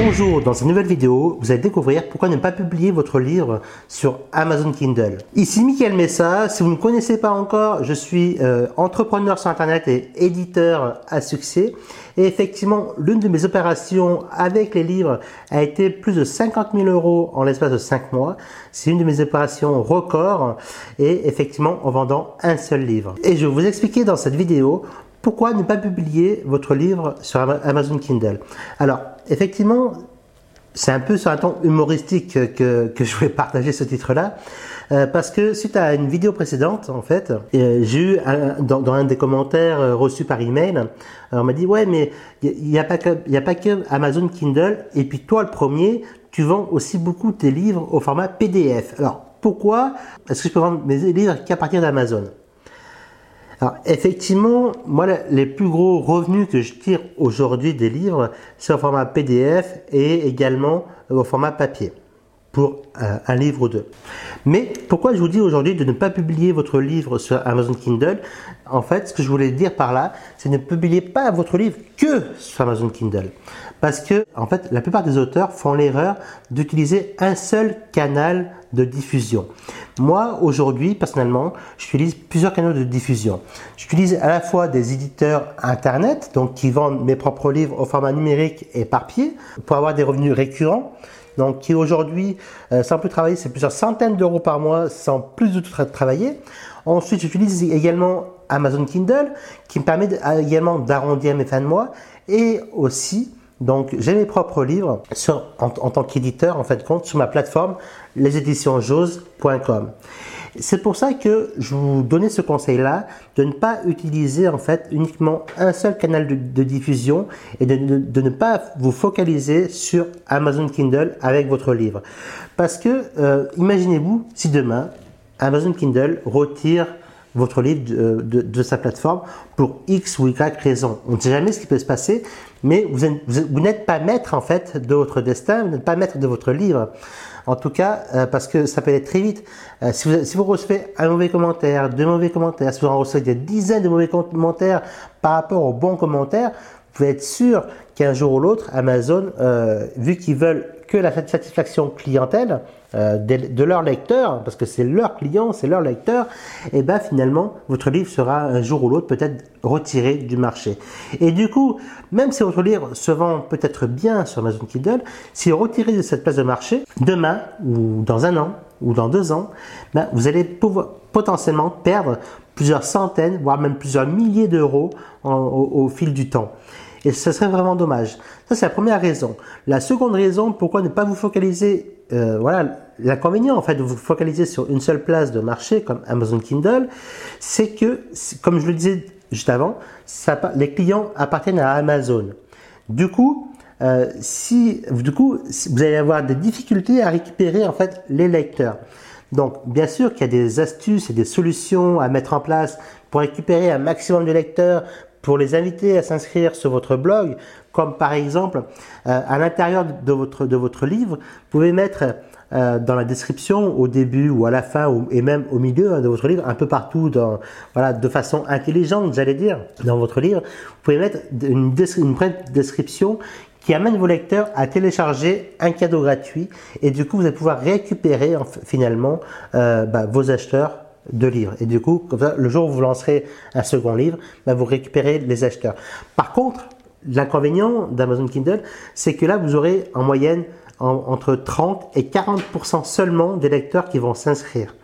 Bonjour, dans cette nouvelle vidéo, vous allez découvrir pourquoi ne pas publier votre livre sur Amazon Kindle. Ici Mickaël Messa, si vous ne me connaissez pas encore, je suis euh, entrepreneur sur Internet et éditeur à succès. Et effectivement, l'une de mes opérations avec les livres a été plus de 50 000 euros en l'espace de 5 mois. C'est une de mes opérations records et effectivement en vendant un seul livre. Et je vais vous expliquer dans cette vidéo pourquoi ne pas publier votre livre sur Amazon Kindle? Alors, effectivement, c'est un peu sur un ton humoristique que, je voulais partager ce titre-là, euh, parce que suite à une vidéo précédente, en fait, euh, j'ai eu dans, un des commentaires euh, reçus par email, on m'a dit ouais, mais il n'y a pas que Amazon Kindle, et puis toi le premier, tu vends aussi beaucoup tes livres au format PDF. Alors pourquoi est-ce que je peux vendre mes livres qu'à partir d'Amazon? Alors effectivement, moi les plus gros revenus que je tire aujourd'hui des livres, c'est au format PDF et également au format papier pour euh, un livre ou deux. Mais pourquoi je vous dis aujourd'hui de ne pas publier votre livre sur Amazon Kindle? En fait, ce que je voulais dire par là, c'est ne publiez pas votre livre que sur Amazon Kindle. Parce que, en fait, la plupart des auteurs font l'erreur d'utiliser un seul canal de diffusion. Moi, aujourd'hui, personnellement, j'utilise plusieurs canaux de diffusion. J'utilise à la fois des éditeurs Internet, donc qui vendent mes propres livres au format numérique et papier, pour avoir des revenus récurrents. Donc, qui aujourd'hui, euh, sans plus travailler, c'est plusieurs centaines d'euros par mois sans plus de tout travailler. Ensuite, j'utilise également Amazon Kindle, qui me permet également d'arrondir mes fins de mois et aussi donc, j'ai mes propres livres en, tant qu'éditeur, en fait, compte, sur ma plateforme leséditionjose.com. C'est pour ça que je vous donnais ce conseil-là de ne pas utiliser en fait uniquement un seul canal de, diffusion et de, ne pas vous focaliser sur Amazon Kindle avec votre livre. Parce que euh, imaginez-vous si demain Amazon Kindle retire votre livre de, sa plateforme pour X ou Y raison. On ne sait jamais ce qui peut se passer, mais vous, n'êtes pas maître en fait de votre destin, vous n'êtes pas maître de votre livre. En tout cas, euh, parce que ça peut aller très vite. Euh, si, vous, recevez un mauvais commentaire, deux mauvais commentaires, si vous en recevez des dizaines de mauvais commentaires par rapport aux bons commentaires, vous pouvez être sûr qu'un jour ou l'autre, Amazon, euh, vu qu'ils veulent que la satisfaction clientèle euh, de, leur lecteur, parce que c'est leur client, c'est leur lecteur, et ben finalement votre livre sera un jour ou l'autre peut-être retiré du marché. Et du coup, même si votre livre se vend peut-être bien sur Amazon Kindle, si retiré de cette place de marché, demain ou dans un an ou dans deux ans, ben, vous allez pouvoir potentiellement perdre plusieurs centaines, voire même plusieurs milliers d'euros au fil du temps. Et ce serait vraiment dommage. Ça, c'est la première raison. La seconde raison, pourquoi ne pas vous focaliser, euh, voilà, l'inconvénient en fait de vous focaliser sur une seule place de marché comme Amazon Kindle, c'est que, comme je le disais juste avant, les clients appartiennent à Amazon. Du coup, euh, si, du coup, vous allez avoir des difficultés à récupérer en fait les lecteurs. Donc, bien sûr qu'il y a des astuces et des solutions à mettre en place pour récupérer un maximum de lecteurs, pour les inviter à s'inscrire sur votre blog, comme par exemple euh, à l'intérieur de votre, de votre livre, vous pouvez mettre euh, dans la description, au début ou à la fin, ou, et même au milieu hein, de votre livre, un peu partout, dans, voilà, de façon intelligente, j'allais dire, dans votre livre, vous pouvez mettre une, une description qui amène vos lecteurs à télécharger un cadeau gratuit et du coup vous allez pouvoir récupérer finalement euh, bah, vos acheteurs de livres. Et du coup, comme ça, le jour où vous lancerez un second livre, bah, vous récupérez les acheteurs. Par contre, l'inconvénient d'Amazon Kindle, c'est que là, vous aurez en moyenne entre 30 et 40% seulement des lecteurs qui vont s'inscrire.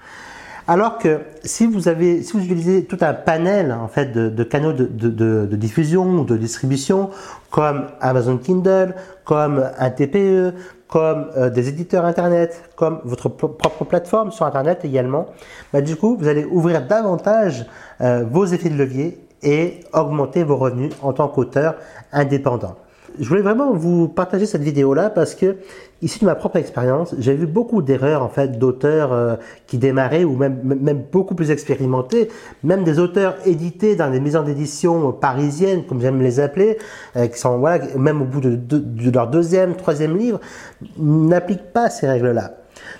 Alors que si vous avez, si vous utilisez tout un panel en fait de, canaux de, de, diffusion ou de distribution, comme Amazon Kindle, comme un TPE, comme euh, des éditeurs internet, comme votre propre plateforme sur internet également, bah, du coup vous allez ouvrir davantage euh, vos effets de levier et augmenter vos revenus en tant qu'auteur indépendant je voulais vraiment vous partager cette vidéo-là parce que, ici de ma propre expérience, j'ai vu beaucoup d'erreurs en fait d'auteurs euh, qui démarraient ou même, beaucoup plus expérimentés, même des auteurs édités dans des maisons d'édition parisiennes, comme j'aime les appeler, euh, qui sont voilà, même au bout de leur deuxième, troisième livre, n'appliquent pas ces règles-là.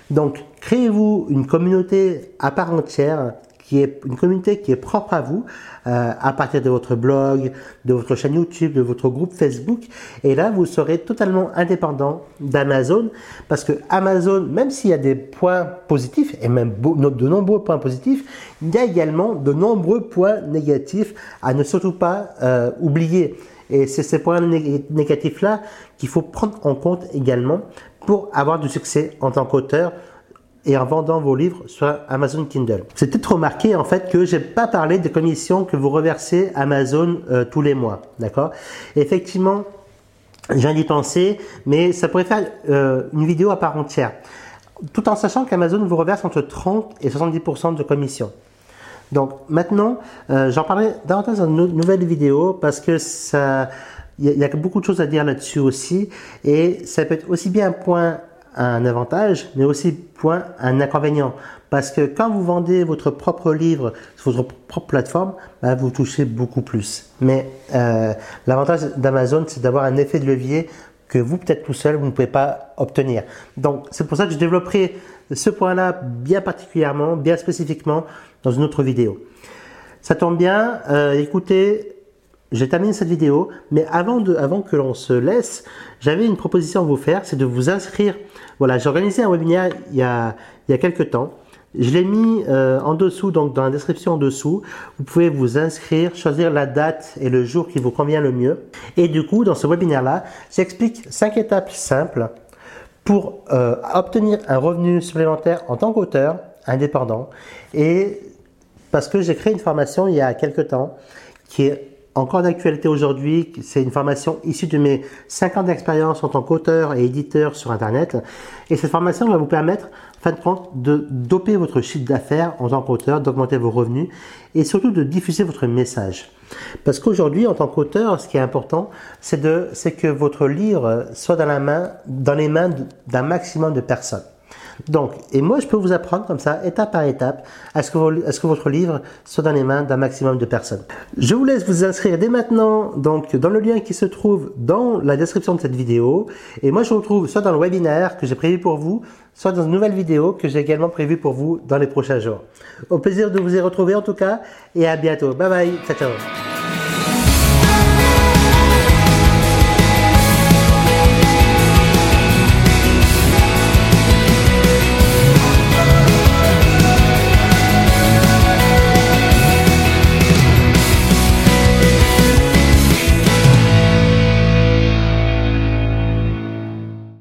Donc, créez-vous une communauté à part entière qui est une communauté qui est propre à vous, euh, à partir de votre blog, de votre chaîne YouTube, de votre groupe Facebook. Et là, vous serez totalement indépendant d'Amazon parce que Amazon, même s'il y a des points positifs et même de nombreux points positifs, il y a également de nombreux points négatifs à ne surtout pas euh, oublier. Et c'est ces points négatifs-là qu'il faut prendre en compte également pour avoir du succès en tant qu'auteur et en vendant vos livres sur Amazon Kindle. C'est peut-être remarqué en fait que j'ai pas parlé des commissions que vous reversez Amazon euh, tous les mois, d'accord? Effectivement, j'ai d'y penser, mais ça pourrait faire euh, une vidéo à part entière, tout en sachant qu'Amazon vous reverse entre 30 et 70% de commissions. Donc maintenant, euh, j'en parlerai davantage dans une nouvelle vidéo parce que ça, il y, a beaucoup de choses à dire là-dessus aussi, et ça peut être aussi bien un point un avantage, mais aussi point un inconvénient. Parce que quand vous vendez votre propre livre sur votre propre plateforme, bah, vous touchez beaucoup plus. Mais euh, l'avantage d'Amazon, c'est d'avoir un effet de levier que vous, peut-être tout seul, vous ne pouvez pas obtenir. Donc, c'est pour ça que je développerai ce point-là bien particulièrement, bien spécifiquement, dans une autre vidéo. Ça tombe bien, euh, écoutez, j'ai terminé cette vidéo, mais avant, de, avant que l'on se laisse, j'avais une proposition à vous faire, c'est de vous inscrire. Voilà, j'ai organisé un webinaire il y a, il y a quelques temps. Je l'ai mis euh, en dessous, donc dans la description en dessous. Vous pouvez vous inscrire, choisir la date et le jour qui vous convient le mieux. Et du coup, dans ce webinaire-là, j'explique cinq étapes simples pour euh, obtenir un revenu supplémentaire en tant qu'auteur indépendant. Et parce que j'ai créé une formation il y a quelques temps qui est encore d'actualité aujourd'hui, c'est une formation issue de mes 5 ans d'expérience en tant qu'auteur et éditeur sur Internet. Et cette formation va vous permettre, fin de compte, de doper votre chiffre d'affaires en tant qu'auteur, d'augmenter vos revenus et surtout de diffuser votre message. Parce qu'aujourd'hui, en tant qu'auteur, ce qui est important, c'est que votre livre soit dans la main, dans les mains d'un maximum de personnes. Donc, et moi, je peux vous apprendre comme ça, étape par étape, à ce que, votre livre soit dans les mains d'un maximum de personnes. Je vous laisse vous inscrire dès maintenant, donc, dans le lien qui se trouve dans la description de cette vidéo. Et moi, je vous retrouve soit dans le webinaire que j'ai prévu pour vous, soit dans une nouvelle vidéo que j'ai également prévue pour vous dans les prochains jours. Au plaisir de vous y retrouver en tout cas, et à bientôt. Bye bye, ciao ciao.